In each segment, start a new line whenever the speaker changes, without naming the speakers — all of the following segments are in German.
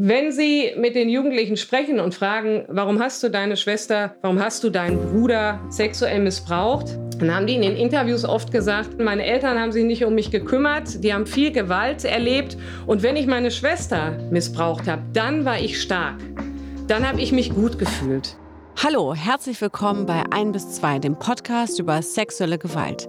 Wenn Sie mit den Jugendlichen sprechen und fragen, warum hast du deine Schwester, warum hast du deinen Bruder sexuell missbraucht, dann haben die in den Interviews oft gesagt, meine Eltern haben sich nicht um mich gekümmert, die haben viel Gewalt erlebt und wenn ich meine Schwester missbraucht habe, dann war ich stark. Dann habe ich mich gut gefühlt.
Hallo, herzlich willkommen bei 1 bis 2, dem Podcast über sexuelle Gewalt.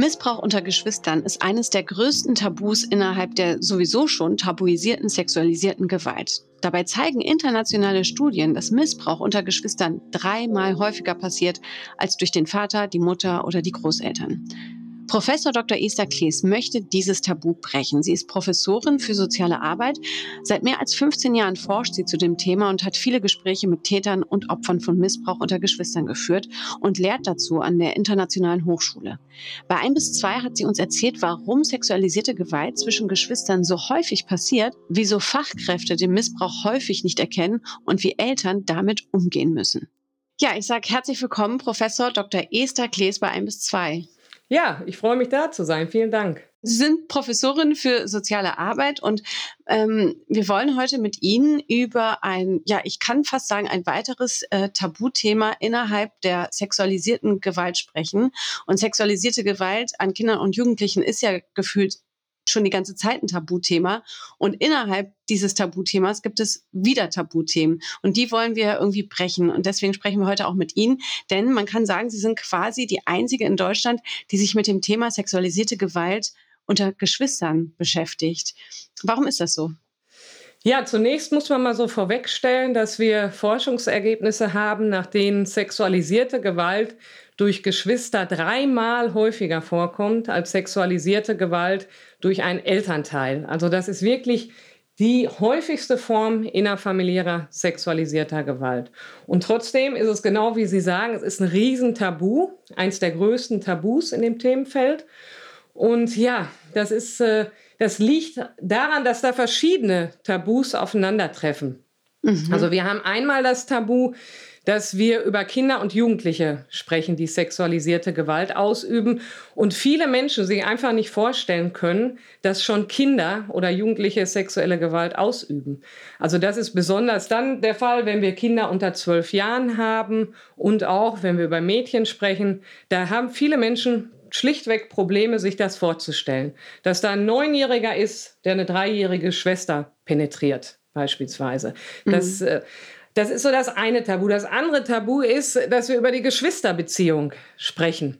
Missbrauch unter Geschwistern ist eines der größten Tabus innerhalb der sowieso schon tabuisierten sexualisierten Gewalt. Dabei zeigen internationale Studien, dass Missbrauch unter Geschwistern dreimal häufiger passiert als durch den Vater, die Mutter oder die Großeltern. Professor Dr. Esther Klees möchte dieses Tabu brechen. Sie ist Professorin für soziale Arbeit. Seit mehr als 15 Jahren forscht sie zu dem Thema und hat viele Gespräche mit Tätern und Opfern von Missbrauch unter Geschwistern geführt und lehrt dazu an der Internationalen Hochschule. Bei ein bis zwei hat sie uns erzählt, warum sexualisierte Gewalt zwischen Geschwistern so häufig passiert, wieso Fachkräfte den Missbrauch häufig nicht erkennen und wie Eltern damit umgehen müssen. Ja, ich sage herzlich willkommen, Professor Dr. Esther Klees bei ein bis zwei.
Ja, ich freue mich da zu sein. Vielen Dank.
Sie sind Professorin für soziale Arbeit und ähm, wir wollen heute mit Ihnen über ein, ja, ich kann fast sagen, ein weiteres äh, Tabuthema innerhalb der sexualisierten Gewalt sprechen. Und sexualisierte Gewalt an Kindern und Jugendlichen ist ja gefühlt schon die ganze Zeit ein Tabuthema. Und innerhalb dieses Tabuthemas gibt es wieder Tabuthemen. Und die wollen wir irgendwie brechen. Und deswegen sprechen wir heute auch mit Ihnen. Denn man kann sagen, Sie sind quasi die einzige in Deutschland, die sich mit dem Thema sexualisierte Gewalt unter Geschwistern beschäftigt. Warum ist das so?
Ja, zunächst muss man mal so vorwegstellen, dass wir Forschungsergebnisse haben, nach denen sexualisierte Gewalt durch Geschwister dreimal häufiger vorkommt als sexualisierte Gewalt durch einen Elternteil. Also das ist wirklich die häufigste Form innerfamiliärer sexualisierter Gewalt. Und trotzdem ist es genau wie Sie sagen, es ist ein Riesentabu, eins der größten Tabus in dem Themenfeld. Und ja, das ist, äh, das liegt daran, dass da verschiedene Tabus aufeinandertreffen. Mhm. Also wir haben einmal das Tabu, dass wir über Kinder und Jugendliche sprechen, die sexualisierte Gewalt ausüben und viele Menschen sich einfach nicht vorstellen können, dass schon Kinder oder Jugendliche sexuelle Gewalt ausüben. Also das ist besonders dann der Fall, wenn wir Kinder unter zwölf Jahren haben und auch wenn wir über Mädchen sprechen. Da haben viele Menschen schlichtweg Probleme, sich das vorzustellen, dass da ein Neunjähriger ist, der eine dreijährige Schwester penetriert beispielsweise. Das, mhm. Das ist so das eine Tabu. Das andere Tabu ist, dass wir über die Geschwisterbeziehung sprechen.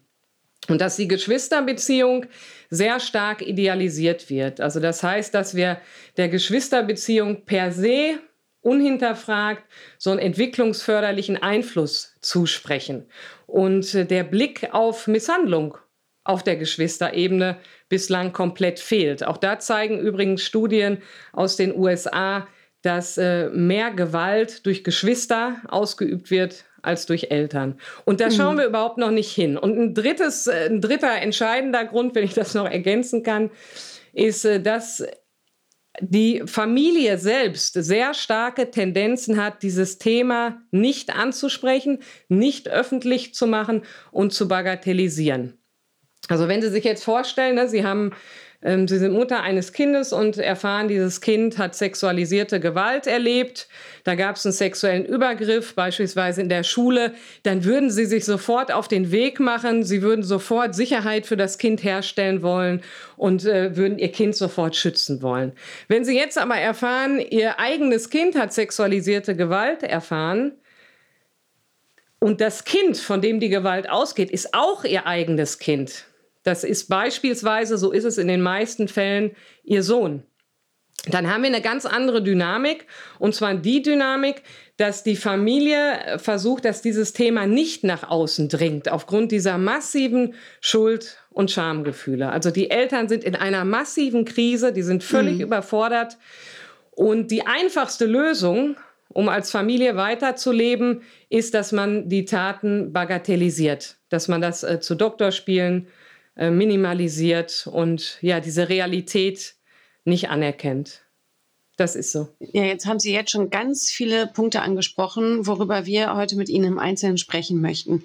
Und dass die Geschwisterbeziehung sehr stark idealisiert wird. Also das heißt, dass wir der Geschwisterbeziehung per se unhinterfragt so einen entwicklungsförderlichen Einfluss zusprechen. Und der Blick auf Misshandlung auf der Geschwisterebene bislang komplett fehlt. Auch da zeigen übrigens Studien aus den USA, dass äh, mehr Gewalt durch Geschwister ausgeübt wird als durch Eltern. Und da schauen mhm. wir überhaupt noch nicht hin. Und ein, drittes, äh, ein dritter entscheidender Grund, wenn ich das noch ergänzen kann, ist, äh, dass die Familie selbst sehr starke Tendenzen hat, dieses Thema nicht anzusprechen, nicht öffentlich zu machen und zu bagatellisieren. Also wenn Sie sich jetzt vorstellen, ne, Sie haben ähm, Sie sind Mutter eines Kindes und erfahren, dieses Kind hat sexualisierte Gewalt erlebt. Da gab es einen sexuellen Übergriff, beispielsweise in der Schule. Dann würden Sie sich sofort auf den Weg machen. Sie würden sofort Sicherheit für das Kind herstellen wollen und äh, würden Ihr Kind sofort schützen wollen. Wenn Sie jetzt aber erfahren, Ihr eigenes Kind hat sexualisierte Gewalt erfahren, und das Kind, von dem die Gewalt ausgeht, ist auch ihr eigenes Kind. Das ist beispielsweise, so ist es in den meisten Fällen, ihr Sohn. Dann haben wir eine ganz andere Dynamik, und zwar die Dynamik, dass die Familie versucht, dass dieses Thema nicht nach außen dringt, aufgrund dieser massiven Schuld- und Schamgefühle. Also die Eltern sind in einer massiven Krise, die sind völlig mhm. überfordert. Und die einfachste Lösung, um als Familie weiterzuleben, ist, dass man die Taten bagatellisiert, dass man das äh, zu Doktorspielen äh, minimalisiert und ja, diese Realität nicht anerkennt. Das ist so.
Ja, jetzt haben Sie jetzt schon ganz viele Punkte angesprochen, worüber wir heute mit Ihnen im Einzelnen sprechen möchten.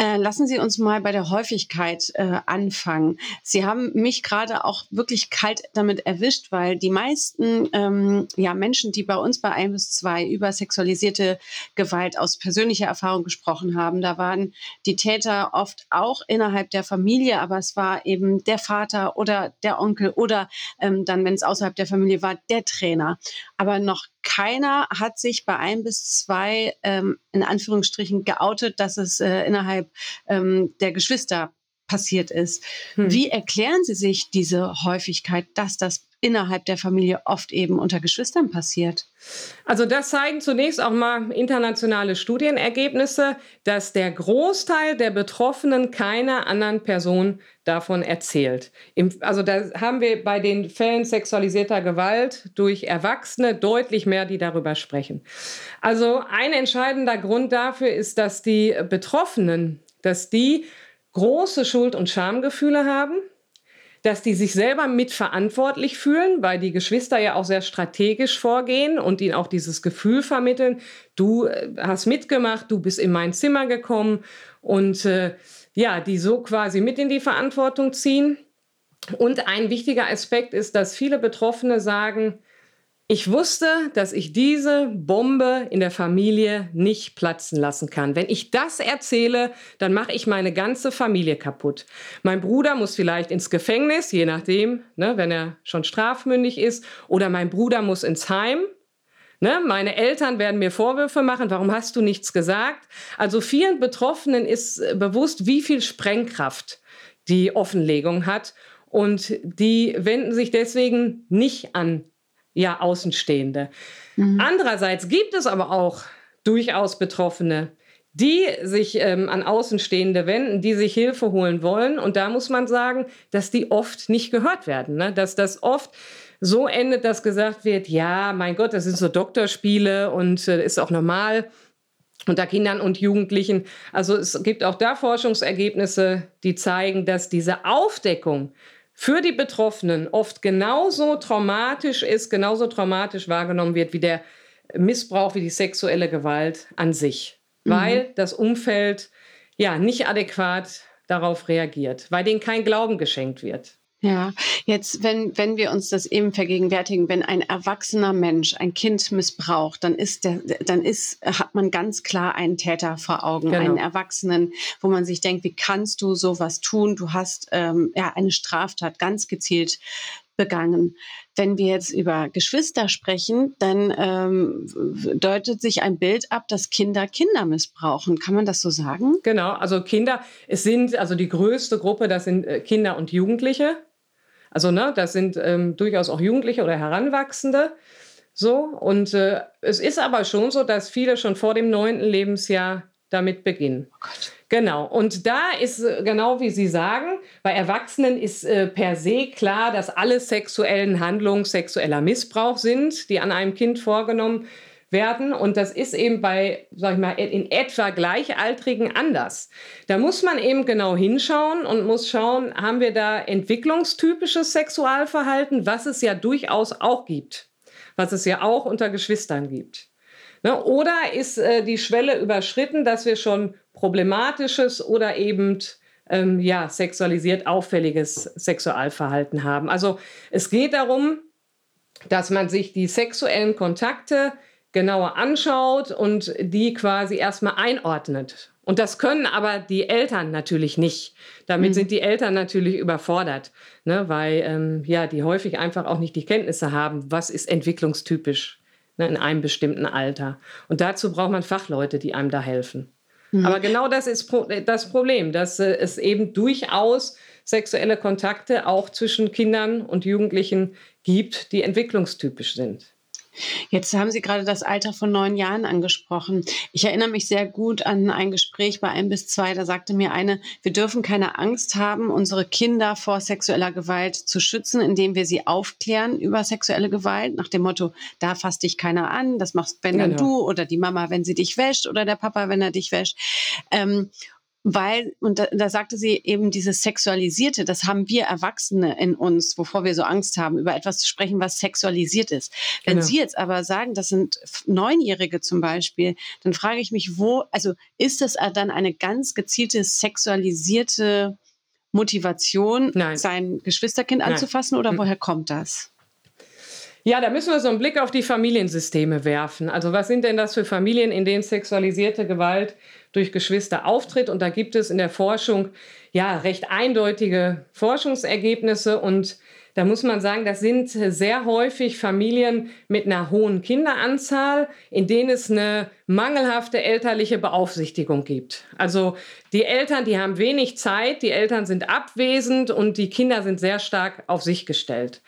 Äh, lassen Sie uns mal bei der Häufigkeit äh, anfangen. Sie haben mich gerade auch wirklich kalt damit erwischt, weil die meisten ähm, ja, Menschen, die bei uns bei 1 bis 2 über sexualisierte Gewalt aus persönlicher Erfahrung gesprochen haben, da waren die Täter oft auch innerhalb der Familie, aber es war eben der Vater oder der Onkel oder ähm, dann, wenn es außerhalb der Familie war, der Trainer. Aber noch keiner hat sich bei ein bis zwei ähm, in Anführungsstrichen geoutet, dass es äh, innerhalb ähm, der Geschwister passiert ist. Hm. Wie erklären Sie sich diese Häufigkeit, dass das innerhalb der Familie oft eben unter Geschwistern passiert?
Also das zeigen zunächst auch mal internationale Studienergebnisse, dass der Großteil der Betroffenen keiner anderen Person davon erzählt. Im, also da haben wir bei den Fällen sexualisierter Gewalt durch Erwachsene deutlich mehr, die darüber sprechen. Also ein entscheidender Grund dafür ist, dass die Betroffenen, dass die große Schuld- und Schamgefühle haben dass die sich selber mitverantwortlich fühlen, weil die Geschwister ja auch sehr strategisch vorgehen und ihnen auch dieses Gefühl vermitteln, du äh, hast mitgemacht, du bist in mein Zimmer gekommen und äh, ja, die so quasi mit in die Verantwortung ziehen. Und ein wichtiger Aspekt ist, dass viele Betroffene sagen, ich wusste, dass ich diese Bombe in der Familie nicht platzen lassen kann. Wenn ich das erzähle, dann mache ich meine ganze Familie kaputt. Mein Bruder muss vielleicht ins Gefängnis, je nachdem, ne, wenn er schon strafmündig ist, oder mein Bruder muss ins Heim. Ne, meine Eltern werden mir Vorwürfe machen, warum hast du nichts gesagt? Also vielen Betroffenen ist bewusst, wie viel Sprengkraft die Offenlegung hat. Und die wenden sich deswegen nicht an ja Außenstehende. Mhm. Andererseits gibt es aber auch durchaus Betroffene, die sich ähm, an Außenstehende wenden, die sich Hilfe holen wollen. Und da muss man sagen, dass die oft nicht gehört werden, ne? dass das oft so endet, dass gesagt wird, ja, mein Gott, das sind so Doktorspiele und äh, ist auch normal unter Kindern und Jugendlichen. Also es gibt auch da Forschungsergebnisse, die zeigen, dass diese Aufdeckung für die Betroffenen oft genauso traumatisch ist, genauso traumatisch wahrgenommen wird wie der Missbrauch, wie die sexuelle Gewalt an sich, mhm. weil das Umfeld ja nicht adäquat darauf reagiert, weil denen kein Glauben geschenkt wird.
Ja, jetzt, wenn, wenn wir uns das eben vergegenwärtigen, wenn ein erwachsener Mensch ein Kind missbraucht, dann ist der, dann ist, hat man ganz klar einen Täter vor Augen, genau. einen Erwachsenen, wo man sich denkt, wie kannst du sowas tun? Du hast ähm, ja eine Straftat ganz gezielt begangen. Wenn wir jetzt über Geschwister sprechen, dann ähm, deutet sich ein Bild ab, dass Kinder Kinder missbrauchen. Kann man das so sagen?
Genau, also Kinder, es sind also die größte Gruppe, das sind äh, Kinder und Jugendliche. Also, ne, das sind ähm, durchaus auch Jugendliche oder Heranwachsende. So, und äh, es ist aber schon so, dass viele schon vor dem neunten Lebensjahr damit beginnen. Oh. Genau. Und da ist äh, genau wie Sie sagen, bei Erwachsenen ist äh, per se klar, dass alle sexuellen Handlungen sexueller Missbrauch sind, die an einem Kind vorgenommen werden. Und das ist eben bei, sag ich mal, in etwa Gleichaltrigen anders. Da muss man eben genau hinschauen und muss schauen, haben wir da entwicklungstypisches Sexualverhalten, was es ja durchaus auch gibt, was es ja auch unter Geschwistern gibt. Ne? Oder ist äh, die Schwelle überschritten, dass wir schon problematisches oder eben ähm, ja, sexualisiert auffälliges Sexualverhalten haben? Also es geht darum, dass man sich die sexuellen Kontakte genauer anschaut und die quasi erstmal einordnet. Und das können aber die Eltern natürlich nicht. Damit mhm. sind die Eltern natürlich überfordert, ne, weil ähm, ja, die häufig einfach auch nicht die Kenntnisse haben, was ist entwicklungstypisch ne, in einem bestimmten Alter. Und dazu braucht man Fachleute, die einem da helfen. Mhm. Aber genau das ist das Problem, dass äh, es eben durchaus sexuelle Kontakte auch zwischen Kindern und Jugendlichen gibt, die entwicklungstypisch sind.
Jetzt haben Sie gerade das Alter von neun Jahren angesprochen. Ich erinnere mich sehr gut an ein Gespräch bei ein bis zwei. Da sagte mir eine, wir dürfen keine Angst haben, unsere Kinder vor sexueller Gewalt zu schützen, indem wir sie aufklären über sexuelle Gewalt. Nach dem Motto, da fasst dich keiner an, das machst wenn genau. dann du oder die Mama, wenn sie dich wäscht oder der Papa, wenn er dich wäscht. Ähm, weil, und da, da, sagte sie eben dieses Sexualisierte, das haben wir Erwachsene in uns, wovor wir so Angst haben, über etwas zu sprechen, was sexualisiert ist. Wenn genau. Sie jetzt aber sagen, das sind Neunjährige zum Beispiel, dann frage ich mich, wo, also ist das dann eine ganz gezielte sexualisierte Motivation, Nein. sein Geschwisterkind Nein. anzufassen oder hm. woher kommt das?
Ja, da müssen wir so einen Blick auf die Familiensysteme werfen. Also was sind denn das für Familien, in denen sexualisierte Gewalt durch Geschwister auftritt? Und da gibt es in der Forschung ja recht eindeutige Forschungsergebnisse und da muss man sagen, das sind sehr häufig Familien mit einer hohen Kinderanzahl, in denen es eine mangelhafte elterliche Beaufsichtigung gibt. Also die Eltern, die haben wenig Zeit, die Eltern sind abwesend und die Kinder sind sehr stark auf sich gestellt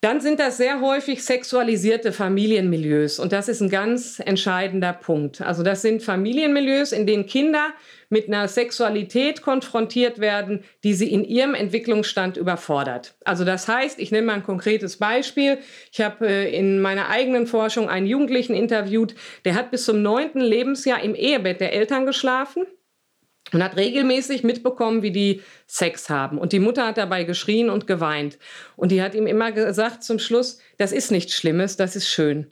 dann sind das sehr häufig sexualisierte Familienmilieus. Und das ist ein ganz entscheidender Punkt. Also das sind Familienmilieus, in denen Kinder mit einer Sexualität konfrontiert werden, die sie in ihrem Entwicklungsstand überfordert. Also das heißt, ich nehme mal ein konkretes Beispiel. Ich habe äh, in meiner eigenen Forschung einen Jugendlichen interviewt, der hat bis zum neunten Lebensjahr im Ehebett der Eltern geschlafen und hat regelmäßig mitbekommen, wie die Sex haben. Und die Mutter hat dabei geschrien und geweint. Und die hat ihm immer gesagt zum Schluss, das ist nichts Schlimmes, das ist schön.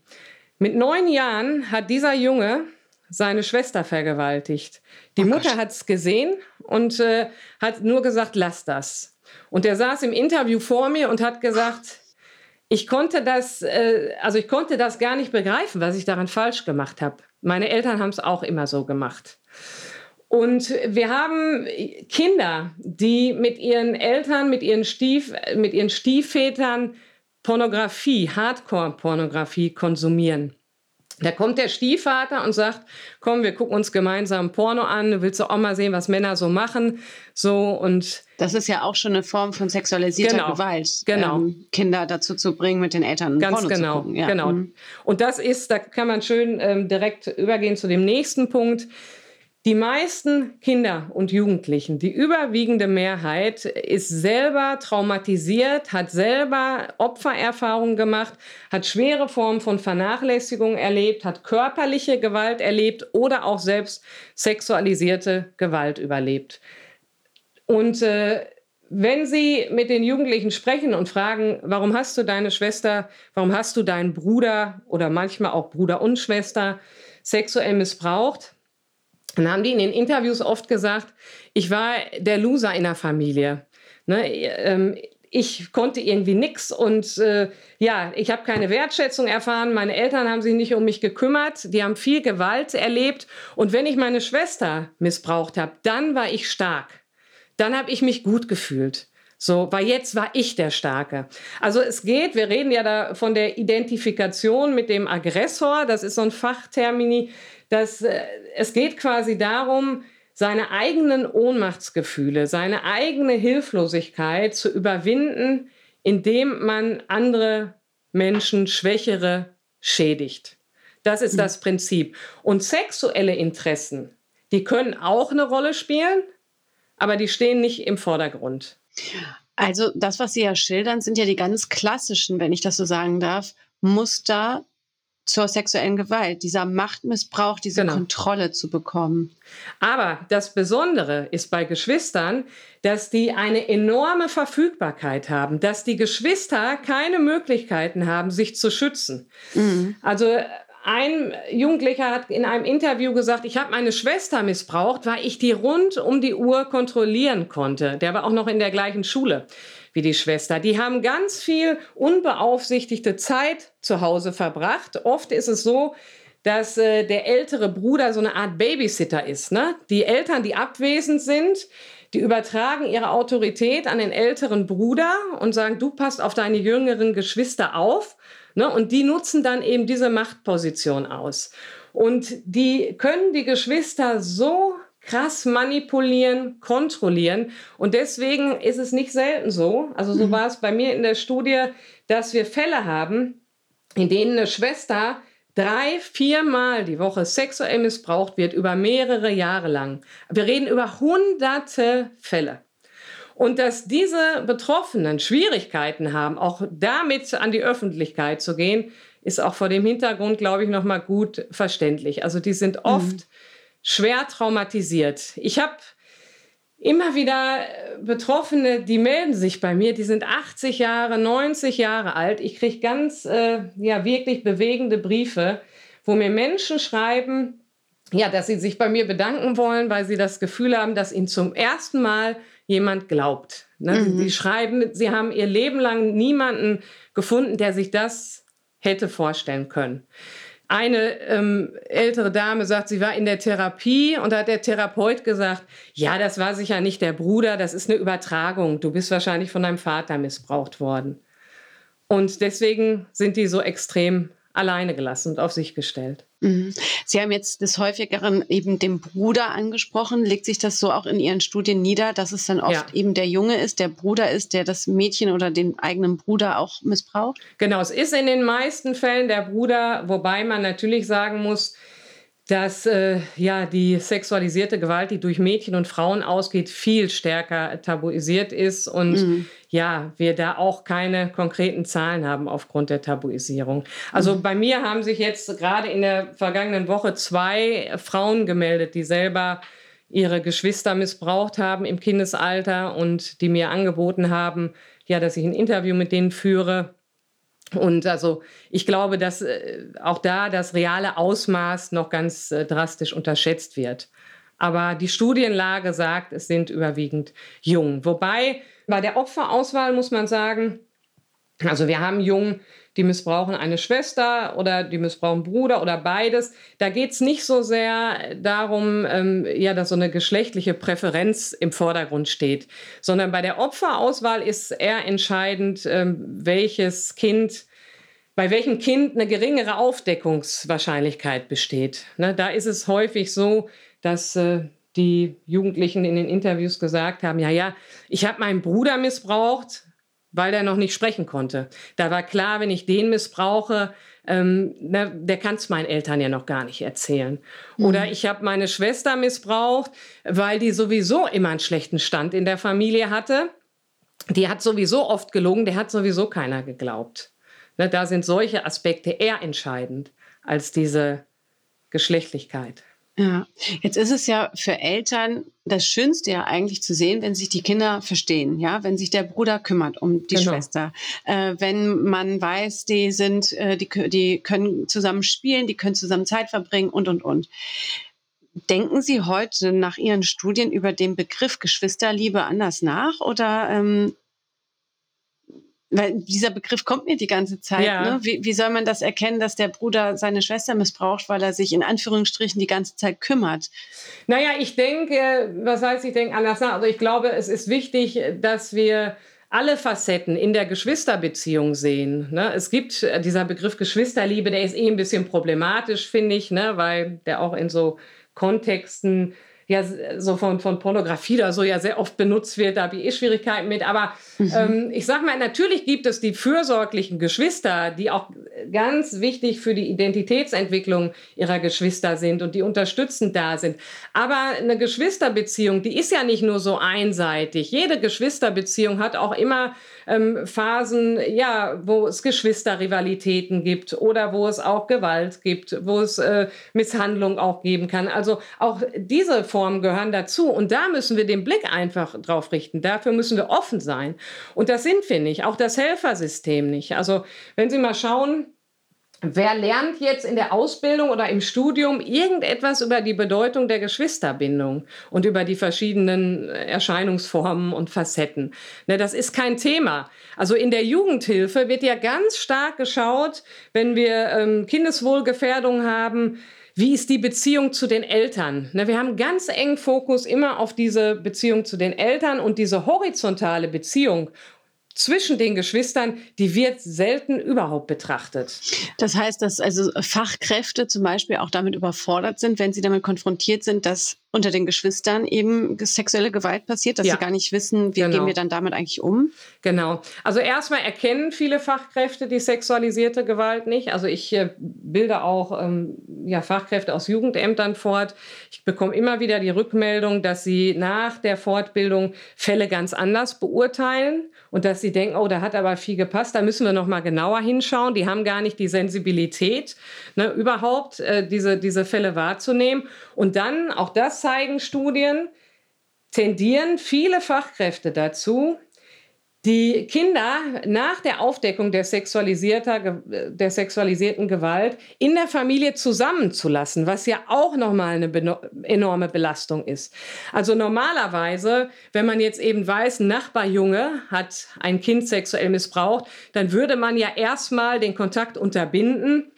Mit neun Jahren hat dieser Junge seine Schwester vergewaltigt. Die oh Mutter hat es gesehen und äh, hat nur gesagt, lass das. Und er saß im Interview vor mir und hat gesagt, ich konnte das, äh, also ich konnte das gar nicht begreifen, was ich daran falsch gemacht habe. Meine Eltern haben es auch immer so gemacht. Und wir haben Kinder, die mit ihren Eltern, mit ihren, Stief, mit ihren Stiefvätern Pornografie, Hardcore-Pornografie konsumieren. Da kommt der Stiefvater und sagt, komm, wir gucken uns gemeinsam Porno an, willst du auch mal sehen, was Männer so machen? So und
das ist ja auch schon eine Form von sexualisierter genau, Gewalt, genau. Ähm, Kinder dazu zu bringen, mit den Eltern
Ganz
Porno
genau,
zu gucken. Ja.
Genau. Mhm. Und das ist, da kann man schön ähm, direkt übergehen zu dem nächsten Punkt. Die meisten Kinder und Jugendlichen, die überwiegende Mehrheit, ist selber traumatisiert, hat selber Opfererfahrungen gemacht, hat schwere Formen von Vernachlässigung erlebt, hat körperliche Gewalt erlebt oder auch selbst sexualisierte Gewalt überlebt. Und äh, wenn Sie mit den Jugendlichen sprechen und fragen, warum hast du deine Schwester, warum hast du deinen Bruder oder manchmal auch Bruder und Schwester sexuell missbraucht, dann haben die in den Interviews oft gesagt, ich war der Loser in der Familie. Ne, ähm, ich konnte irgendwie nichts und äh, ja, ich habe keine Wertschätzung erfahren. Meine Eltern haben sich nicht um mich gekümmert. Die haben viel Gewalt erlebt. Und wenn ich meine Schwester missbraucht habe, dann war ich stark. Dann habe ich mich gut gefühlt. So, weil jetzt war ich der Starke. Also es geht, wir reden ja da von der Identifikation mit dem Aggressor. Das ist so ein Fachtermini dass äh, es geht quasi darum, seine eigenen Ohnmachtsgefühle, seine eigene Hilflosigkeit zu überwinden, indem man andere Menschen, Schwächere, schädigt. Das ist mhm. das Prinzip. Und sexuelle Interessen, die können auch eine Rolle spielen, aber die stehen nicht im Vordergrund.
Also das, was Sie ja schildern, sind ja die ganz klassischen, wenn ich das so sagen darf, Muster zur sexuellen Gewalt, dieser Machtmissbrauch, diese genau. Kontrolle zu bekommen.
Aber das Besondere ist bei Geschwistern, dass die eine enorme Verfügbarkeit haben, dass die Geschwister keine Möglichkeiten haben, sich zu schützen. Mhm. Also ein Jugendlicher hat in einem Interview gesagt, ich habe meine Schwester missbraucht, weil ich die rund um die Uhr kontrollieren konnte. Der war auch noch in der gleichen Schule wie die Schwester. Die haben ganz viel unbeaufsichtigte Zeit zu Hause verbracht. Oft ist es so, dass äh, der ältere Bruder so eine Art Babysitter ist. Ne? Die Eltern, die abwesend sind, die übertragen ihre Autorität an den älteren Bruder und sagen, du passt auf deine jüngeren Geschwister auf. Ne? Und die nutzen dann eben diese Machtposition aus. Und die können die Geschwister so krass manipulieren, kontrollieren. Und deswegen ist es nicht selten so, also so mhm. war es bei mir in der Studie, dass wir Fälle haben, in denen eine Schwester drei, viermal die Woche sexuell missbraucht wird, über mehrere Jahre lang. Wir reden über hunderte Fälle. Und dass diese Betroffenen Schwierigkeiten haben, auch damit an die Öffentlichkeit zu gehen, ist auch vor dem Hintergrund, glaube ich, nochmal gut verständlich. Also die sind oft mhm schwer traumatisiert. Ich habe immer wieder äh, Betroffene, die melden sich bei mir, die sind 80 Jahre, 90 Jahre alt. Ich kriege ganz, äh, ja, wirklich bewegende Briefe, wo mir Menschen schreiben, ja, dass sie sich bei mir bedanken wollen, weil sie das Gefühl haben, dass ihnen zum ersten Mal jemand glaubt. Ne? Mhm. Sie schreiben, sie haben ihr Leben lang niemanden gefunden, der sich das hätte vorstellen können. Eine ähm, ältere Dame sagt, sie war in der Therapie und da hat der Therapeut gesagt, ja, das war sicher nicht der Bruder, das ist eine Übertragung. Du bist wahrscheinlich von deinem Vater missbraucht worden. Und deswegen sind die so extrem alleine gelassen und auf sich gestellt.
Mhm. Sie haben jetzt des häufigeren eben den Bruder angesprochen. Legt sich das so auch in Ihren Studien nieder, dass es dann oft ja. eben der Junge ist, der Bruder ist, der das Mädchen oder den eigenen Bruder auch missbraucht?
Genau, es ist in den meisten Fällen der Bruder, wobei man natürlich sagen muss, dass äh, ja die sexualisierte Gewalt, die durch Mädchen und Frauen ausgeht, viel stärker tabuisiert ist und mhm. ja, wir da auch keine konkreten Zahlen haben aufgrund der Tabuisierung. Also mhm. bei mir haben sich jetzt gerade in der vergangenen Woche zwei Frauen gemeldet, die selber ihre Geschwister missbraucht haben im Kindesalter und die mir angeboten haben, ja, dass ich ein Interview mit denen führe und also ich glaube, dass äh, auch da das reale Ausmaß noch ganz äh, drastisch unterschätzt wird. Aber die Studienlage sagt, es sind überwiegend Jungen. Wobei bei der Opferauswahl muss man sagen, also wir haben Jungen, die missbrauchen eine Schwester oder die missbrauchen Bruder oder beides. Da geht es nicht so sehr darum, ähm, ja, dass so eine geschlechtliche Präferenz im Vordergrund steht, sondern bei der Opferauswahl ist eher entscheidend, ähm, welches Kind bei welchem Kind eine geringere Aufdeckungswahrscheinlichkeit besteht. Ne, da ist es häufig so, dass äh, die Jugendlichen in den Interviews gesagt haben, ja, ja, ich habe meinen Bruder missbraucht, weil der noch nicht sprechen konnte. Da war klar, wenn ich den missbrauche, ähm, na, der kann es meinen Eltern ja noch gar nicht erzählen. Mhm. Oder ich habe meine Schwester missbraucht, weil die sowieso immer einen schlechten Stand in der Familie hatte. Die hat sowieso oft gelogen, der hat sowieso keiner geglaubt. Ne, da sind solche Aspekte eher entscheidend als diese Geschlechtlichkeit.
Ja, jetzt ist es ja für Eltern das Schönste ja eigentlich zu sehen, wenn sich die Kinder verstehen, ja, wenn sich der Bruder kümmert um die genau. Schwester, äh, wenn man weiß, die sind, äh, die, die können zusammen spielen, die können zusammen Zeit verbringen und und und. Denken Sie heute nach Ihren Studien über den Begriff Geschwisterliebe anders nach oder ähm, weil dieser Begriff kommt mir die ganze Zeit. Ja. Ne? Wie, wie soll man das erkennen, dass der Bruder seine Schwester missbraucht, weil er sich in Anführungsstrichen die ganze Zeit kümmert?
Naja, ich denke, was heißt, ich denke anders nach. Also ich glaube, es ist wichtig, dass wir alle Facetten in der Geschwisterbeziehung sehen. Ne? Es gibt äh, dieser Begriff Geschwisterliebe, der ist eh ein bisschen problematisch, finde ich, ne? weil der auch in so Kontexten ja so von, von Pornografie oder so ja sehr oft benutzt wird. Da habe ich eh Schwierigkeiten mit. Aber mhm. ähm, ich sage mal, natürlich gibt es die fürsorglichen Geschwister, die auch ganz wichtig für die Identitätsentwicklung ihrer Geschwister sind und die unterstützend da sind. Aber eine Geschwisterbeziehung, die ist ja nicht nur so einseitig. Jede Geschwisterbeziehung hat auch immer ähm, Phasen, ja, wo es Geschwisterrivalitäten gibt oder wo es auch Gewalt gibt, wo es äh, Misshandlung auch geben kann. Also auch diese Formen gehören dazu und da müssen wir den Blick einfach drauf richten. Dafür müssen wir offen sein. Und das sind wir nicht, auch das Helfersystem nicht. Also wenn Sie mal schauen, Wer lernt jetzt in der Ausbildung oder im Studium irgendetwas über die Bedeutung der Geschwisterbindung und über die verschiedenen Erscheinungsformen und Facetten? Ne, das ist kein Thema. Also in der Jugendhilfe wird ja ganz stark geschaut, wenn wir ähm, Kindeswohlgefährdung haben, wie ist die Beziehung zu den Eltern? Ne, wir haben ganz engen Fokus immer auf diese Beziehung zu den Eltern und diese horizontale Beziehung zwischen den Geschwistern, die wird selten überhaupt betrachtet.
Das heißt, dass also Fachkräfte zum Beispiel auch damit überfordert sind, wenn sie damit konfrontiert sind, dass unter den Geschwistern eben sexuelle Gewalt passiert, dass ja. sie gar nicht wissen, wie genau. gehen wir dann damit eigentlich um?
Genau. Also erstmal erkennen viele Fachkräfte die sexualisierte Gewalt nicht. Also ich äh, bilde auch ähm, ja, Fachkräfte aus Jugendämtern fort. Ich bekomme immer wieder die Rückmeldung, dass sie nach der Fortbildung Fälle ganz anders beurteilen und dass sie denken, oh, da hat aber viel gepasst, da müssen wir noch mal genauer hinschauen. Die haben gar nicht die Sensibilität, ne, überhaupt äh, diese, diese Fälle wahrzunehmen. Und dann, auch das zeigen Studien, tendieren viele Fachkräfte dazu, die Kinder nach der Aufdeckung der, der sexualisierten Gewalt in der Familie zusammenzulassen, was ja auch nochmal eine enorme Belastung ist. Also normalerweise, wenn man jetzt eben weiß, ein Nachbarjunge hat ein Kind sexuell missbraucht, dann würde man ja erstmal den Kontakt unterbinden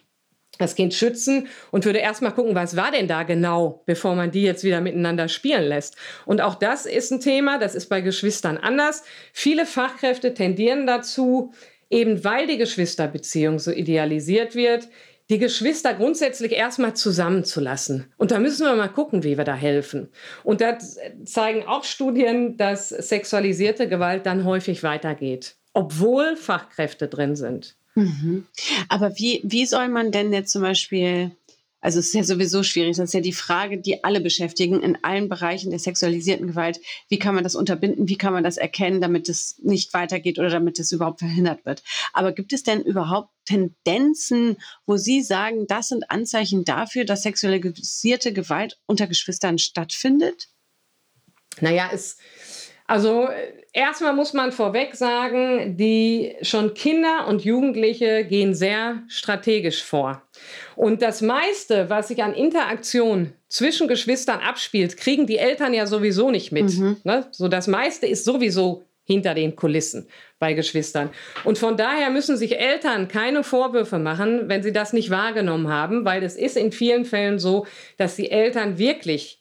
das Kind schützen und würde erstmal gucken, was war denn da genau, bevor man die jetzt wieder miteinander spielen lässt. Und auch das ist ein Thema, das ist bei Geschwistern anders. Viele Fachkräfte tendieren dazu, eben weil die Geschwisterbeziehung so idealisiert wird, die Geschwister grundsätzlich erstmal zusammenzulassen. Und da müssen wir mal gucken, wie wir da helfen. Und da zeigen auch Studien, dass sexualisierte Gewalt dann häufig weitergeht, obwohl Fachkräfte drin sind.
Mhm. Aber wie, wie soll man denn jetzt zum Beispiel, also es ist ja sowieso schwierig, das ist ja die Frage, die alle beschäftigen in allen Bereichen der sexualisierten Gewalt. Wie kann man das unterbinden? Wie kann man das erkennen, damit es nicht weitergeht oder damit es überhaupt verhindert wird? Aber gibt es denn überhaupt Tendenzen, wo Sie sagen, das sind Anzeichen dafür, dass sexualisierte Gewalt unter Geschwistern stattfindet?
Naja, es also erstmal muss man vorweg sagen, die schon Kinder und Jugendliche gehen sehr strategisch vor. Und das meiste, was sich an Interaktion zwischen Geschwistern abspielt, kriegen die Eltern ja sowieso nicht mit. Mhm. Ne? So das meiste ist sowieso hinter den Kulissen bei Geschwistern. Und von daher müssen sich Eltern keine Vorwürfe machen, wenn sie das nicht wahrgenommen haben, weil es ist in vielen Fällen so, dass die Eltern wirklich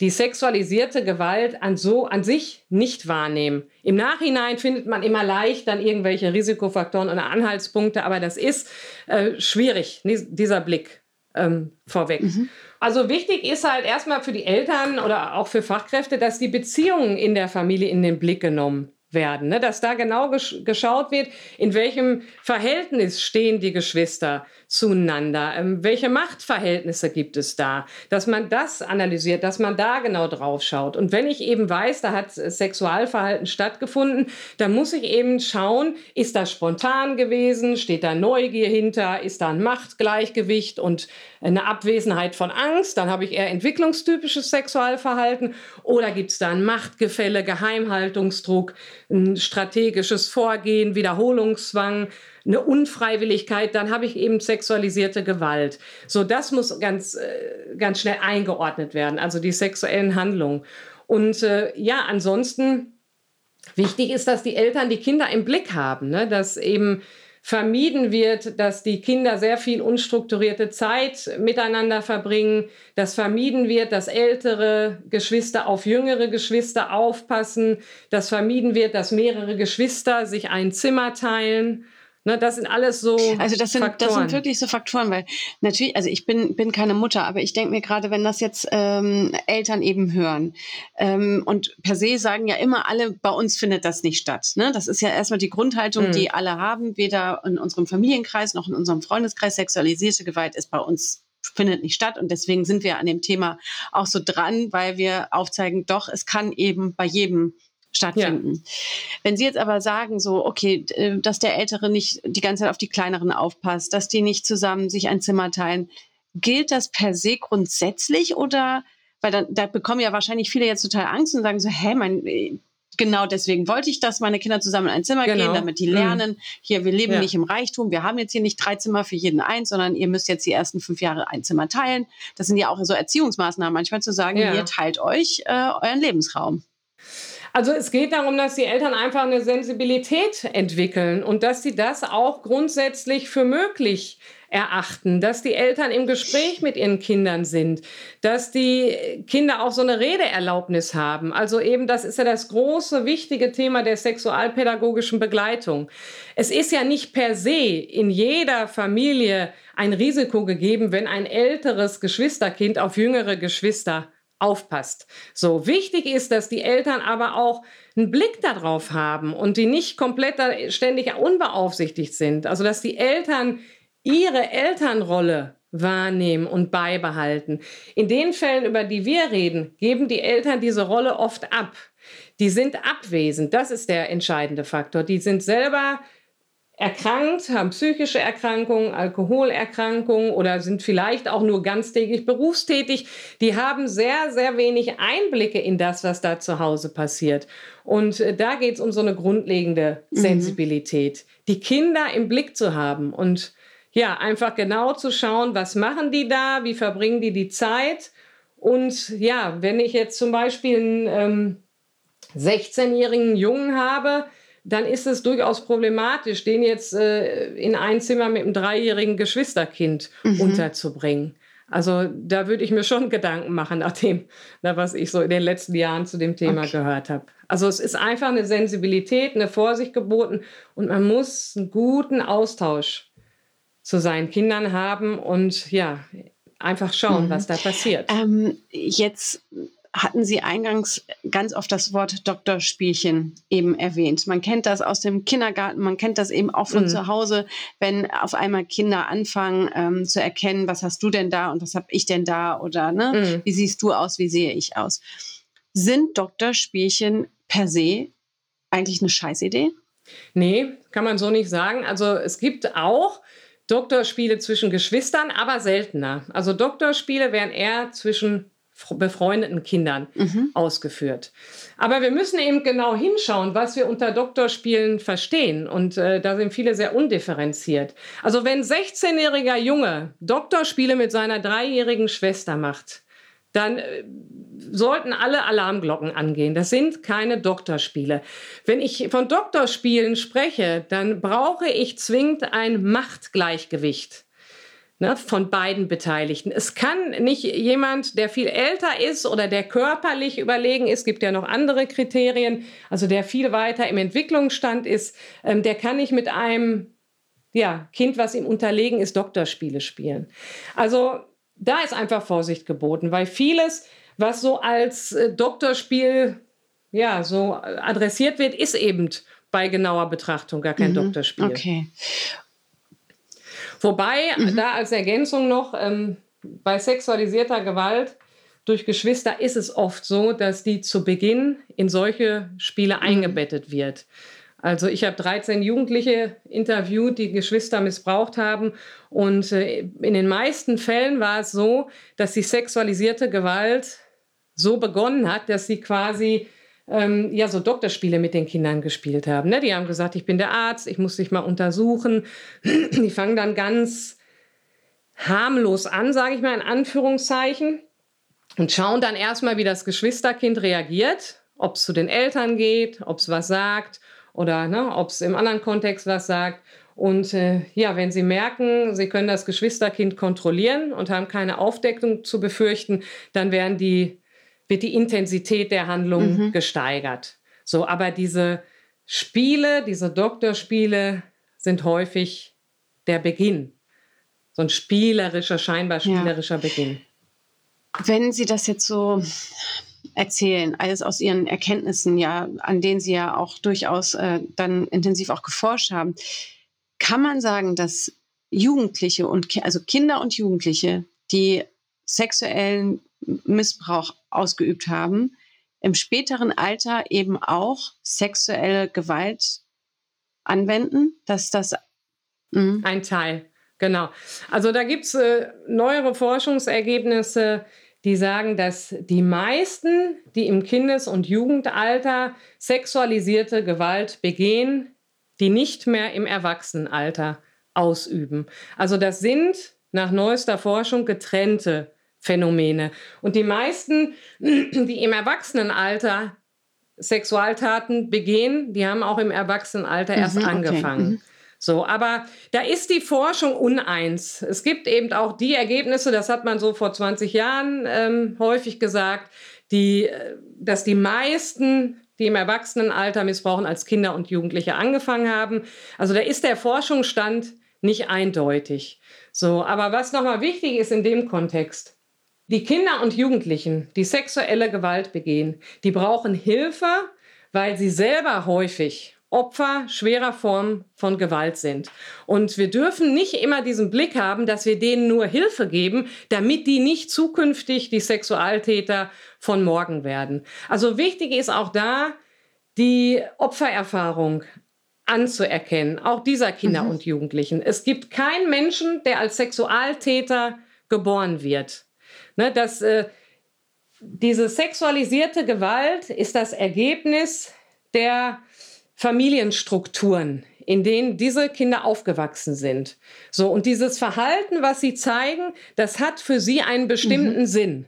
die sexualisierte Gewalt an so an sich nicht wahrnehmen. Im Nachhinein findet man immer leicht dann irgendwelche Risikofaktoren oder Anhaltspunkte, aber das ist äh, schwierig, dieser Blick ähm, vorweg. Mhm. Also wichtig ist halt erstmal für die Eltern oder auch für Fachkräfte, dass die Beziehungen in der Familie in den Blick genommen werden, ne? dass da genau gesch geschaut wird, in welchem Verhältnis stehen die Geschwister zueinander, ähm, welche Machtverhältnisse gibt es da, dass man das analysiert, dass man da genau drauf schaut. Und wenn ich eben weiß, da hat Sexualverhalten stattgefunden, dann muss ich eben schauen, ist das spontan gewesen, steht da Neugier hinter, ist da ein Machtgleichgewicht und eine Abwesenheit von Angst, dann habe ich eher entwicklungstypisches Sexualverhalten oder gibt es da ein Machtgefälle, Geheimhaltungsdruck, ein strategisches Vorgehen, Wiederholungszwang, eine Unfreiwilligkeit, dann habe ich eben sexualisierte Gewalt. So, das muss ganz, äh, ganz schnell eingeordnet werden, also die sexuellen Handlungen. Und äh, ja, ansonsten wichtig ist, dass die Eltern die Kinder im Blick haben, ne? dass eben vermieden wird, dass die Kinder sehr viel unstrukturierte Zeit miteinander verbringen, dass vermieden wird, dass ältere Geschwister auf jüngere Geschwister aufpassen, dass vermieden wird, dass mehrere Geschwister sich ein Zimmer teilen. Ne, das sind alles so.
Also das sind, Faktoren. das sind wirklich so Faktoren, weil natürlich, also ich bin, bin keine Mutter, aber ich denke mir gerade, wenn das jetzt ähm, Eltern eben hören ähm, und per se sagen ja immer alle, bei uns findet das nicht statt. Ne? Das ist ja erstmal die Grundhaltung, mhm. die alle haben, weder in unserem Familienkreis noch in unserem Freundeskreis. Sexualisierte Gewalt ist bei uns findet nicht statt. Und deswegen sind wir an dem Thema auch so dran, weil wir aufzeigen, doch, es kann eben bei jedem stattfinden. Ja. Wenn Sie jetzt aber sagen, so, okay, äh, dass der Ältere nicht die ganze Zeit auf die Kleineren aufpasst, dass die nicht zusammen sich ein Zimmer teilen, gilt das per se grundsätzlich oder, weil dann, da bekommen ja wahrscheinlich viele jetzt total Angst und sagen so, hä, mein, äh, genau deswegen wollte ich, dass meine Kinder zusammen in ein Zimmer genau. gehen, damit die mhm. lernen. Mhm. Hier, wir leben ja. nicht im Reichtum. Wir haben jetzt hier nicht drei Zimmer für jeden eins, sondern ihr müsst jetzt die ersten fünf Jahre ein Zimmer teilen. Das sind ja auch so Erziehungsmaßnahmen manchmal zu sagen, ja. ihr teilt euch äh, euren Lebensraum.
Also es geht darum, dass die Eltern einfach eine Sensibilität entwickeln und dass sie das auch grundsätzlich für möglich erachten, dass die Eltern im Gespräch mit ihren Kindern sind, dass die Kinder auch so eine Redeerlaubnis haben. Also eben, das ist ja das große, wichtige Thema der sexualpädagogischen Begleitung. Es ist ja nicht per se in jeder Familie ein Risiko gegeben, wenn ein älteres Geschwisterkind auf jüngere Geschwister aufpasst. So wichtig ist, dass die Eltern aber auch einen Blick darauf haben und die nicht komplett ständig unbeaufsichtigt sind. Also dass die Eltern ihre Elternrolle wahrnehmen und beibehalten. In den Fällen, über die wir reden, geben die Eltern diese Rolle oft ab. Die sind abwesend. Das ist der entscheidende Faktor. Die sind selber erkrankt, haben psychische Erkrankungen, Alkoholerkrankungen oder sind vielleicht auch nur ganztägig berufstätig. Die haben sehr, sehr wenig Einblicke in das, was da zu Hause passiert. Und äh, da geht es um so eine grundlegende mhm. Sensibilität, mhm. die Kinder im Blick zu haben und ja, einfach genau zu schauen, was machen die da, wie verbringen die die Zeit. Und ja, wenn ich jetzt zum Beispiel einen ähm, 16-jährigen Jungen habe, dann ist es durchaus problematisch, den jetzt äh, in ein Zimmer mit einem dreijährigen Geschwisterkind mhm. unterzubringen. Also da würde ich mir schon Gedanken machen nach dem, nach was ich so in den letzten Jahren zu dem Thema okay. gehört habe. Also es ist einfach eine Sensibilität, eine Vorsicht geboten und man muss einen guten Austausch zu seinen Kindern haben und ja, einfach schauen, mhm. was da passiert.
Ähm, jetzt hatten Sie eingangs ganz oft das Wort Doktorspielchen eben erwähnt. Man kennt das aus dem Kindergarten, man kennt das eben auch von mhm. zu Hause, wenn auf einmal Kinder anfangen ähm, zu erkennen, was hast du denn da und was habe ich denn da oder ne, mhm. wie siehst du aus, wie sehe ich aus. Sind Doktorspielchen per se eigentlich eine Scheißidee?
Nee, kann man so nicht sagen. Also es gibt auch Doktorspiele zwischen Geschwistern, aber seltener. Also Doktorspiele werden eher zwischen befreundeten Kindern mhm. ausgeführt. Aber wir müssen eben genau hinschauen, was wir unter Doktorspielen verstehen. Und äh, da sind viele sehr undifferenziert. Also wenn 16-jähriger Junge Doktorspiele mit seiner dreijährigen Schwester macht, dann äh, sollten alle Alarmglocken angehen. Das sind keine Doktorspiele. Wenn ich von Doktorspielen spreche, dann brauche ich zwingend ein Machtgleichgewicht ne, von beiden Beteiligten. Es kann nicht jemand, der viel älter ist oder der körperlich überlegen ist, gibt ja noch andere Kriterien, also der viel weiter im Entwicklungsstand ist, ähm, der kann nicht mit einem ja, Kind, was ihm unterlegen ist, Doktorspiele spielen. Also da ist einfach Vorsicht geboten, weil vieles, was so als äh, Doktorspiel ja, so adressiert wird, ist eben bei genauer Betrachtung gar kein mhm, Doktorspiel.
Okay.
Wobei, mhm. da als Ergänzung noch, ähm, bei sexualisierter Gewalt durch Geschwister ist es oft so, dass die zu Beginn in solche Spiele mhm. eingebettet wird. Also ich habe 13 Jugendliche interviewt, die Geschwister missbraucht haben. Und äh, in den meisten Fällen war es so, dass die sexualisierte Gewalt so begonnen hat, dass sie quasi ähm, ja so Doktorspiele mit den Kindern gespielt haben. Ne? Die haben gesagt, ich bin der Arzt, ich muss dich mal untersuchen. Die fangen dann ganz harmlos an, sage ich mal in Anführungszeichen, und schauen dann erstmal, wie das Geschwisterkind reagiert, ob es zu den Eltern geht, ob es was sagt oder ne, ob es im anderen Kontext was sagt. Und äh, ja, wenn Sie merken, Sie können das Geschwisterkind kontrollieren und haben keine Aufdeckung zu befürchten, dann werden die wird die Intensität der Handlung mhm. gesteigert. So, aber diese Spiele, diese Doktorspiele sind häufig der Beginn. So ein spielerischer, scheinbar spielerischer ja. Beginn.
Wenn Sie das jetzt so erzählen, alles aus Ihren Erkenntnissen, ja, an denen Sie ja auch durchaus äh, dann intensiv auch geforscht haben, kann man sagen, dass Jugendliche und also Kinder und Jugendliche, die sexuellen Missbrauch ausgeübt haben, im späteren Alter eben auch sexuelle Gewalt anwenden, dass das
mh. ein Teil, genau. Also da gibt es äh, neuere Forschungsergebnisse, die sagen, dass die meisten, die im Kindes- und Jugendalter sexualisierte Gewalt begehen, die nicht mehr im Erwachsenenalter ausüben. Also das sind nach neuester Forschung getrennte Phänomene. Und die meisten, die im Erwachsenenalter Sexualtaten begehen, die haben auch im Erwachsenenalter mhm, erst angefangen. Okay. Mhm. So, aber da ist die Forschung uneins. Es gibt eben auch die Ergebnisse, das hat man so vor 20 Jahren ähm, häufig gesagt, die, äh, dass die meisten, die im Erwachsenenalter missbrauchen, als Kinder und Jugendliche angefangen haben. Also da ist der Forschungsstand nicht eindeutig. So, aber was nochmal wichtig ist in dem Kontext, Die Kinder und Jugendlichen, die sexuelle Gewalt begehen, die brauchen Hilfe, weil sie selber häufig Opfer schwerer Formen von Gewalt sind. Und wir dürfen nicht immer diesen Blick haben, dass wir denen nur Hilfe geben, damit die nicht zukünftig die Sexualtäter von morgen werden. Also wichtig ist auch da, die Opfererfahrung anzuerkennen, auch dieser Kinder mhm. und Jugendlichen. Es gibt keinen Menschen, der als Sexualtäter geboren wird. Ne, das, äh, diese sexualisierte Gewalt ist das Ergebnis der Familienstrukturen, in denen diese Kinder aufgewachsen sind. So, und dieses Verhalten, was sie zeigen, das hat für sie einen bestimmten mhm. Sinn.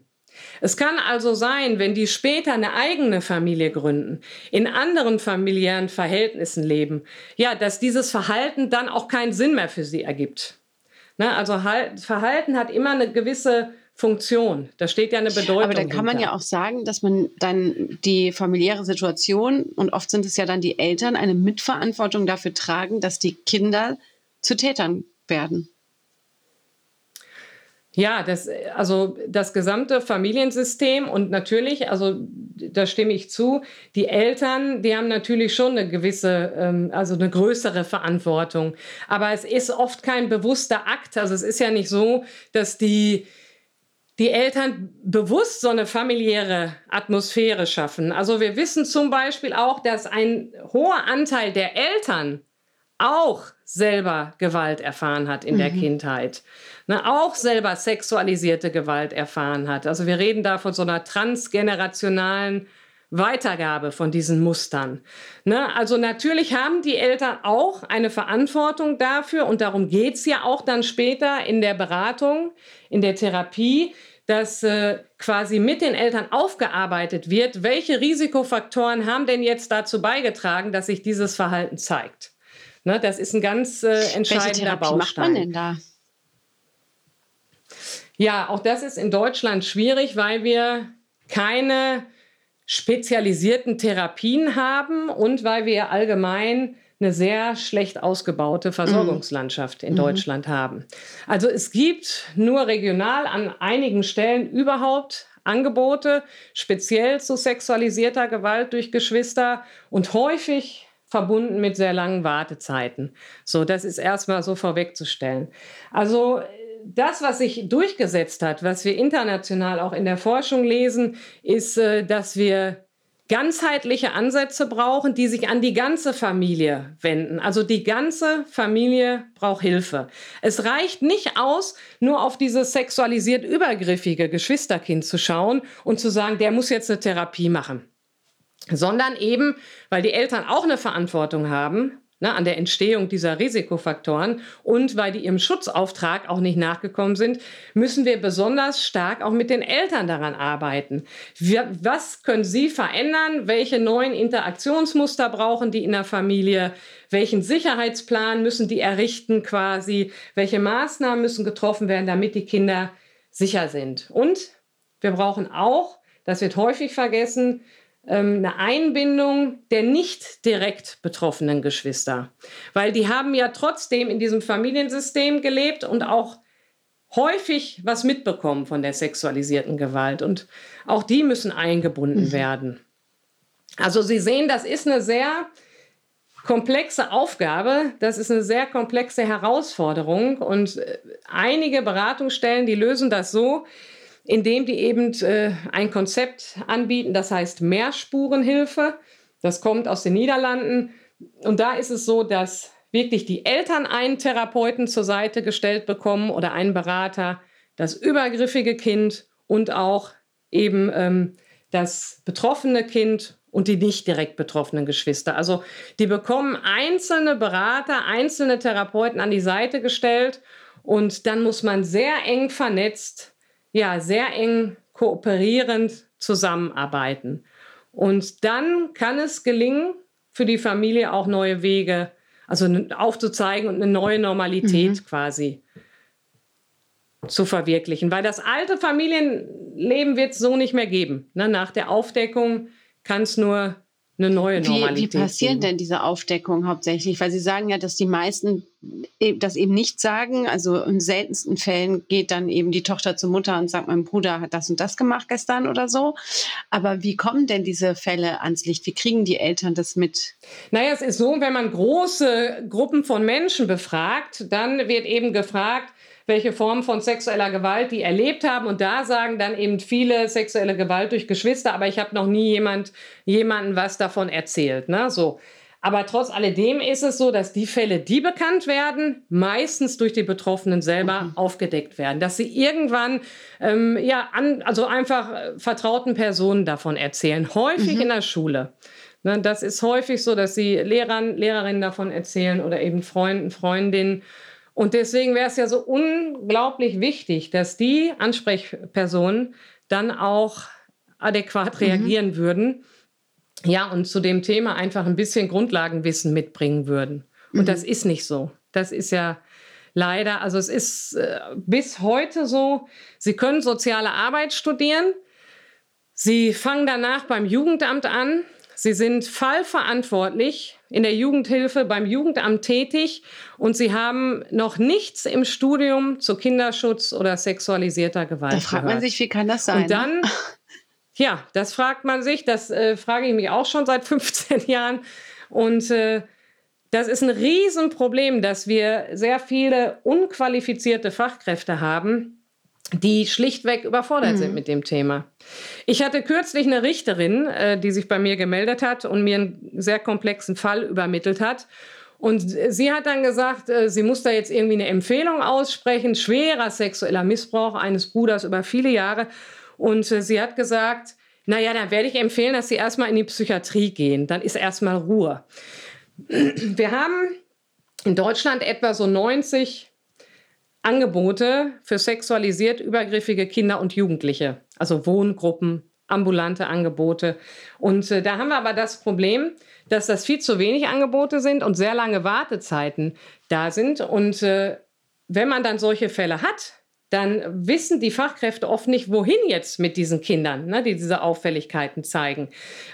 Es kann also sein, wenn die später eine eigene Familie gründen, in anderen familiären Verhältnissen leben, ja, dass dieses Verhalten dann auch keinen Sinn mehr für sie ergibt. Ne? Also Verhalten hat immer eine gewisse Funktion. Da steht ja eine Bedeutung.
Aber da kann man ja auch sagen, dass man dann die familiäre Situation und oft sind es ja dann die Eltern eine Mitverantwortung dafür tragen, dass die Kinder zu Tätern werden.
Ja, das, also das gesamte Familiensystem und natürlich, also da stimme ich zu, die Eltern, die haben natürlich schon eine gewisse, ähm, also eine größere Verantwortung. Aber es ist oft kein bewusster Akt. Also es ist ja nicht so, dass die, die Eltern bewusst so eine familiäre Atmosphäre schaffen. Also wir wissen zum Beispiel auch, dass ein hoher Anteil der Eltern auch selber Gewalt erfahren hat in mhm. der Kindheit ne, auch selber sexualisierte Gewalt erfahren hat. Also wir reden da von so einer transgenerationalen Weitergabe von diesen Mustern. Ne? Also natürlich haben die Eltern auch eine Verantwortung dafür und darum geht es ja auch dann später in der Beratung, in der Therapie, dass äh, quasi mit den Eltern aufgearbeitet wird, welche Risikofaktoren haben denn jetzt dazu beigetragen, dass sich dieses Verhalten zeigt. Ne? Das ist ein ganz äh, entscheidender welche Therapie Baustein. macht man denn da? Ja, auch das ist in Deutschland schwierig, weil wir keine spezialisierten Therapien haben und weil wir allgemein eine sehr schlecht ausgebaute Versorgungslandschaft in mhm. Deutschland haben. Also es gibt nur regional an einigen Stellen überhaupt Angebote, speziell zu sexualisierter Gewalt durch Geschwister und häufig verbunden mit sehr langen Wartezeiten. So, das ist erstmal so vorwegzustellen. Also das, was sich durchgesetzt hat, was wir international auch in der Forschung lesen, ist, äh, dass wir ganzheitliche Ansätze brauchen, die sich an die ganze Familie wenden. Also die ganze Familie braucht Hilfe. Es reicht nicht aus, nur auf dieses sexualisiert übergriffige Geschwisterkind zu schauen und zu sagen, der muss jetzt eine Therapie machen. Sondern eben, weil die Eltern auch eine Verantwortung haben, ne, an der Entstehung dieser Risikofaktoren und weil die ihrem Schutzauftrag auch nicht nachgekommen sind, müssen wir besonders stark auch mit den Eltern daran arbeiten. Wir, was können sie verändern? Welche neuen Interaktionsmuster brauchen die in der Familie? Welchen Sicherheitsplan müssen die errichten quasi? Welche Maßnahmen müssen getroffen werden, damit die Kinder sicher sind? Und wir brauchen auch, das wird häufig vergessen, eine Einbindung der nicht direkt betroffenen Geschwister. Weil die haben ja trotzdem in diesem Familiensystem gelebt und auch häufig was mitbekommen von der sexualisierten Gewalt. Und auch die müssen eingebunden mhm. werden. Also Sie sehen, das ist eine sehr komplexe Aufgabe, das ist eine sehr komplexe Herausforderung. Und äh, einige Beratungsstellen, die lösen das so, indem die eben äh, ein Konzept anbieten, das heißt Mehrspurenhilfe. Das kommt aus den Niederlanden. Und da ist es so, dass wirklich die Eltern einen Therapeuten zur Seite gestellt bekommen oder einen Berater, das übergriffige Kind und auch eben ähm, das betroffene Kind und die nicht direkt betroffenen Geschwister. Also die bekommen einzelne Berater, einzelne Therapeuten an die Seite gestellt und dann muss man sehr eng vernetzt ja, sehr eng kooperierend zusammenarbeiten. Und dann kann es gelingen, für die Familie auch neue Wege, also aufzuzeigen und eine neue Normalität mhm. quasi zu verwirklichen. Weil das alte Familienleben wird es so nicht mehr geben. Ne? Nach der Aufdeckung kann es nur eine neue Normalität.
Wie, wie passiert geben. denn diese Aufdeckung hauptsächlich? Weil Sie sagen ja, dass die meisten e, das eben nicht sagen. Also in seltensten Fällen geht dann eben die Tochter zur Mutter und sagt, mein Bruder hat das und das gemacht gestern oder so. Aber wie kommen denn diese Fälle ans Licht? Wie kriegen die Eltern das mit?
Naja, es ist so, wenn man große Gruppen von Menschen befragt, dann wird eben gefragt, welche Formen von sexueller Gewalt die erlebt haben. Und da sagen dann eben viele sexuelle Gewalt durch Geschwister, aber ich habe noch nie jemand, jemanden was davon erzählt. Ne? So. Aber trotz alledem ist es so, dass die Fälle, die bekannt werden, meistens durch die Betroffenen selber mhm. aufgedeckt werden. Dass sie irgendwann, ähm, ja, an, also einfach äh, vertrauten Personen davon erzählen. Häufig mhm. in der Schule. Ne, das ist häufig so, dass sie Lehrern, Lehrerinnen davon erzählen oder eben Freunden, Freundinnen. Und deswegen wäre es ja so unglaublich wichtig, dass die Ansprechpersonen dann auch adäquat mhm. reagieren mhm. würden. Ja, und zu dem Thema einfach ein bisschen Grundlagenwissen mitbringen würden. Und mhm. das ist nicht so. Das ist ja leider, also es ist äh, bis heute so, Sie können soziale Arbeit studieren. Sie fangen danach beim Jugendamt an. Sie sind fallverantwortlich in der Jugendhilfe beim Jugendamt tätig und Sie haben noch nichts im Studium zu Kinderschutz oder sexualisierter Gewalt. Da
fragt gehört. man sich, wie kann das sein?
Und dann, ja, das fragt man sich. Das äh, frage ich mich auch schon seit 15 Jahren. Und äh, das ist ein Riesenproblem, dass wir sehr viele unqualifizierte Fachkräfte haben, die schlichtweg überfordert mhm. sind mit dem Thema. Ich hatte kürzlich eine Richterin, äh, die sich bei mir gemeldet hat und mir einen sehr komplexen Fall übermittelt hat. Und sie hat dann gesagt, äh, sie muss da jetzt irgendwie eine Empfehlung aussprechen, schwerer sexueller Missbrauch eines Bruders über viele Jahre. Und äh, sie hat gesagt, naja, dann werde ich empfehlen, dass sie erstmal in die Psychiatrie gehen. Dann ist erstmal Ruhe. Wir haben in Deutschland etwa so 90 Angebote für sexualisiert übergriffige Kinder und Jugendliche, also Wohngruppen, ambulante Angebote. Und äh, da haben wir aber das Problem, dass das viel zu wenig Angebote sind und sehr lange Wartezeiten da sind. Und äh, wenn man dann solche Fälle hat, dann wissen die Fachkräfte oft nicht, wohin jetzt mit diesen Kindern, ne, die diese Auffälligkeiten zeigen,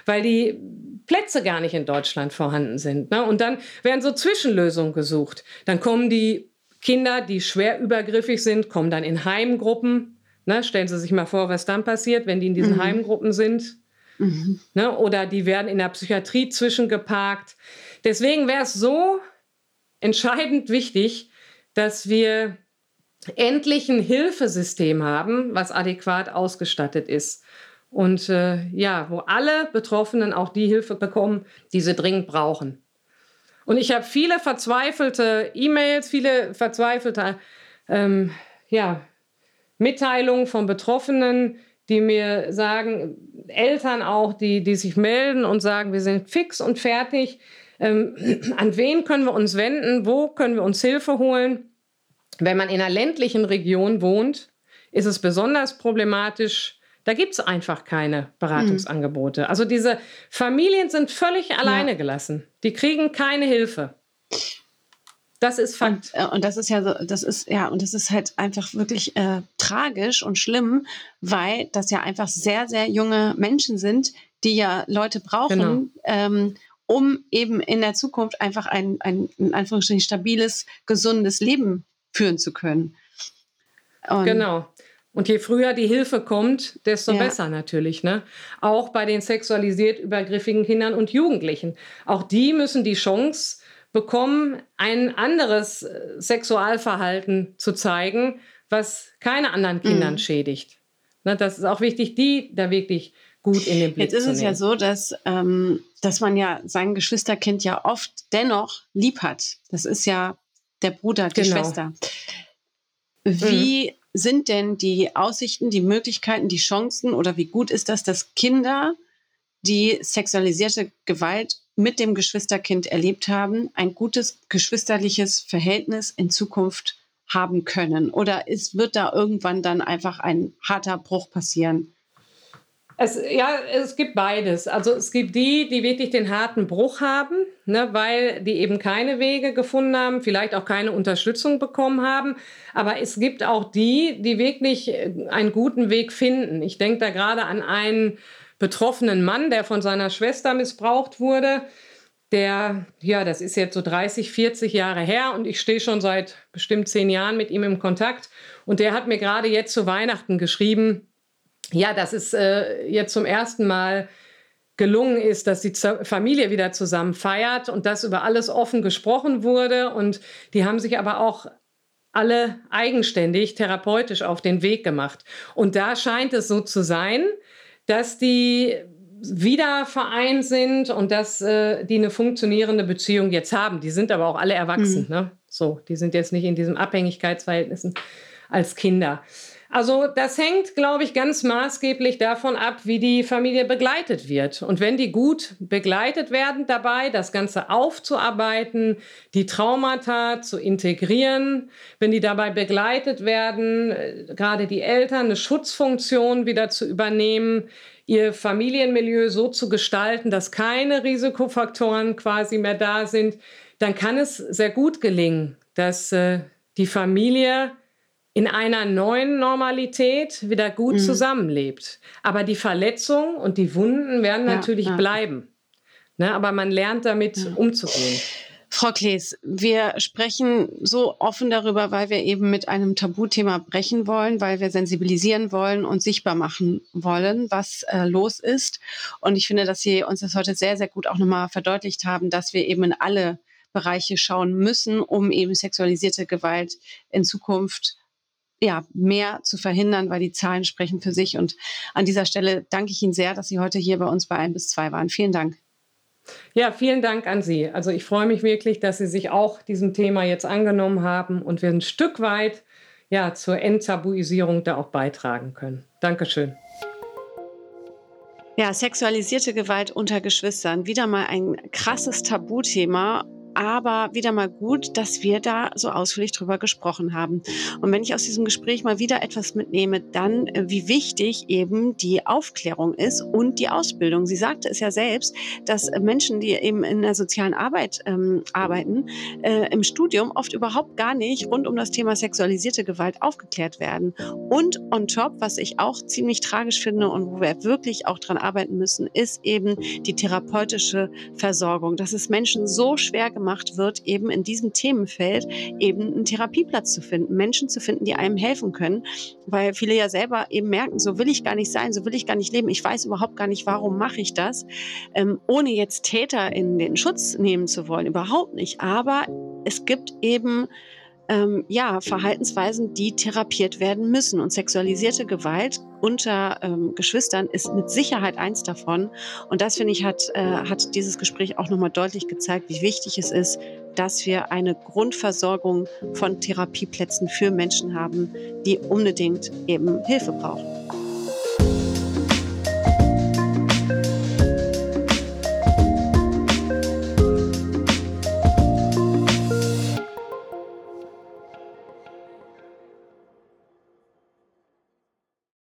weil die Plätze gar nicht in Deutschland vorhanden sind. Ne? Und dann werden so Zwischenlösungen gesucht. Dann kommen die Kinder, die schwer übergriffig sind, kommen dann in Heimgruppen. Ne? Stellen Sie sich mal vor, was dann passiert, wenn die in diesen mhm. Heimgruppen sind. Mhm. Ne? Oder die werden in der Psychiatrie zwischengeparkt. Deswegen wäre es so entscheidend wichtig, dass wir endlich ein Hilfesystem haben, was adäquat ausgestattet ist. Und äh, ja, wo alle Betroffenen auch die Hilfe bekommen, die sie dringend brauchen. Und ich habe viele verzweifelte E-Mails, viele verzweifelte ähm, ja, Mitteilungen von Betroffenen, die mir sagen, Eltern auch, die, die sich melden und sagen, wir sind fix und fertig. Ähm, an wen können wir uns wenden? Wo können wir uns Hilfe holen? Wenn man in einer ländlichen Region wohnt, ist es besonders problematisch, da gibt es einfach keine Beratungsangebote. Mhm. Also diese Familien sind völlig alleine ja. gelassen. Die kriegen keine Hilfe. Das ist Fakt.
Und, äh, und, das ist ja so, das ist, ja, und das ist halt einfach wirklich äh, tragisch und schlimm, weil das ja einfach sehr, sehr junge Menschen sind, die ja Leute brauchen, genau. ähm, um eben in der Zukunft einfach ein, ein in Anführungsstrichen stabiles, gesundes Leben führen zu können.
Und genau. Und je früher die Hilfe kommt, desto ja. besser natürlich. Ne? Auch bei den sexualisiert übergriffigen Kindern und Jugendlichen. Auch die müssen die Chance bekommen, ein anderes äh, Sexualverhalten zu zeigen, was keine anderen Kindern mhm. schädigt. Ne, das ist auch wichtig, die da wirklich gut in den Blick
Jetzt ist es ja so, dass, ähm, dass man ja sein Geschwisterkind ja oft dennoch lieb hat. Das ist ja der Bruder, die genau. Schwester. Wie mhm sind denn die Aussichten, die Möglichkeiten, die Chancen oder wie gut ist das, dass Kinder, die sexualisierte Gewalt mit dem Geschwisterkind erlebt haben, ein gutes geschwisterliches Verhältnis in Zukunft haben können? Oder ist, wird da irgendwann dann einfach ein harter Bruch passieren?
Es, ja, es gibt beides. Also es gibt die, die wirklich den harten Bruch haben, ne, weil die eben keine Wege gefunden haben, vielleicht auch keine Unterstützung bekommen haben. Aber es gibt auch die, die wirklich einen guten Weg finden. Ich denke da gerade an einen betroffenen Mann, der von seiner Schwester missbraucht wurde. Der, ja, das ist jetzt so 30, 40 Jahre her und ich stehe schon seit bestimmt zehn Jahren mit ihm im Kontakt. Und der hat mir gerade jetzt zu Weihnachten geschrieben, ja, dass es äh, jetzt zum ersten Mal gelungen ist, dass die Familie wieder zusammen feiert und dass über alles offen gesprochen wurde. Und die haben sich aber auch alle eigenständig therapeutisch auf den Weg gemacht. Und da scheint es so zu sein, dass die wieder vereint sind und dass äh, die eine funktionierende Beziehung jetzt haben. Die sind aber auch alle erwachsen. Mhm. Ne? So, die sind jetzt nicht in diesen Abhängigkeitsverhältnissen als Kinder. Also das hängt, glaube ich, ganz maßgeblich davon ab, wie die Familie begleitet wird. Und wenn die gut begleitet werden dabei, das Ganze aufzuarbeiten, die Traumata zu integrieren, wenn die dabei begleitet werden, äh, gerade die Eltern eine Schutzfunktion wieder zu übernehmen, ihr Familienmilieu so zu gestalten, dass keine Risikofaktoren quasi mehr da sind, dann kann es sehr gut gelingen, dass äh, die Familie in einer neuen Normalität wieder gut mhm. zusammenlebt. Aber die Verletzungen und die Wunden werden ja, natürlich ja. bleiben. Ne, aber man lernt damit ja. umzugehen.
Frau Klees, wir sprechen so offen darüber, weil wir eben mit einem Tabuthema brechen wollen, weil wir sensibilisieren wollen und sichtbar machen wollen, was äh, los ist. Und ich finde, dass Sie uns das heute sehr, sehr gut auch nochmal verdeutlicht haben, dass wir eben in alle Bereiche schauen müssen, um eben sexualisierte Gewalt in Zukunft ja, mehr zu verhindern, weil die Zahlen sprechen für sich. Und an dieser Stelle danke ich Ihnen sehr, dass Sie heute hier bei uns bei 1 bis 2 waren. Vielen Dank.
Ja, vielen Dank an Sie. Also ich freue mich wirklich, dass Sie sich auch diesem Thema jetzt angenommen haben und wir ein Stück weit ja, zur Enttabuisierung da auch beitragen können. Dankeschön.
Ja, sexualisierte Gewalt unter Geschwistern. Wieder mal ein krasses Tabuthema aber wieder mal gut, dass wir da so ausführlich drüber gesprochen haben. Und wenn ich aus diesem Gespräch mal wieder etwas mitnehme, dann äh, wie wichtig eben die Aufklärung ist und die Ausbildung. Sie sagte es ja selbst, dass Menschen, die eben in der sozialen Arbeit ähm, arbeiten, äh, im Studium oft überhaupt gar nicht rund um das Thema sexualisierte Gewalt aufgeklärt werden. Und on top, was ich auch ziemlich tragisch finde und wo wir wirklich auch dran arbeiten müssen, ist eben die therapeutische Versorgung. Das ist Menschen so schwer gemacht gemacht wird, eben in diesem Themenfeld eben einen Therapieplatz zu finden, Menschen zu finden, die einem helfen können, weil viele ja selber eben merken, so will ich gar nicht sein, so will ich gar nicht leben, ich weiß überhaupt gar nicht, warum mache ich das, ähm, ohne jetzt Täter in den Schutz nehmen zu wollen, überhaupt nicht. Aber es gibt eben ähm, ja, Verhaltensweisen, die therapiert werden müssen. Und sexualisierte Gewalt unter ähm, Geschwistern ist mit Sicherheit eins davon. Und das, finde ich, hat, äh, hat dieses Gespräch auch nochmal deutlich gezeigt, wie wichtig es ist, dass wir eine Grundversorgung von Therapieplätzen für Menschen haben, die unbedingt eben Hilfe brauchen.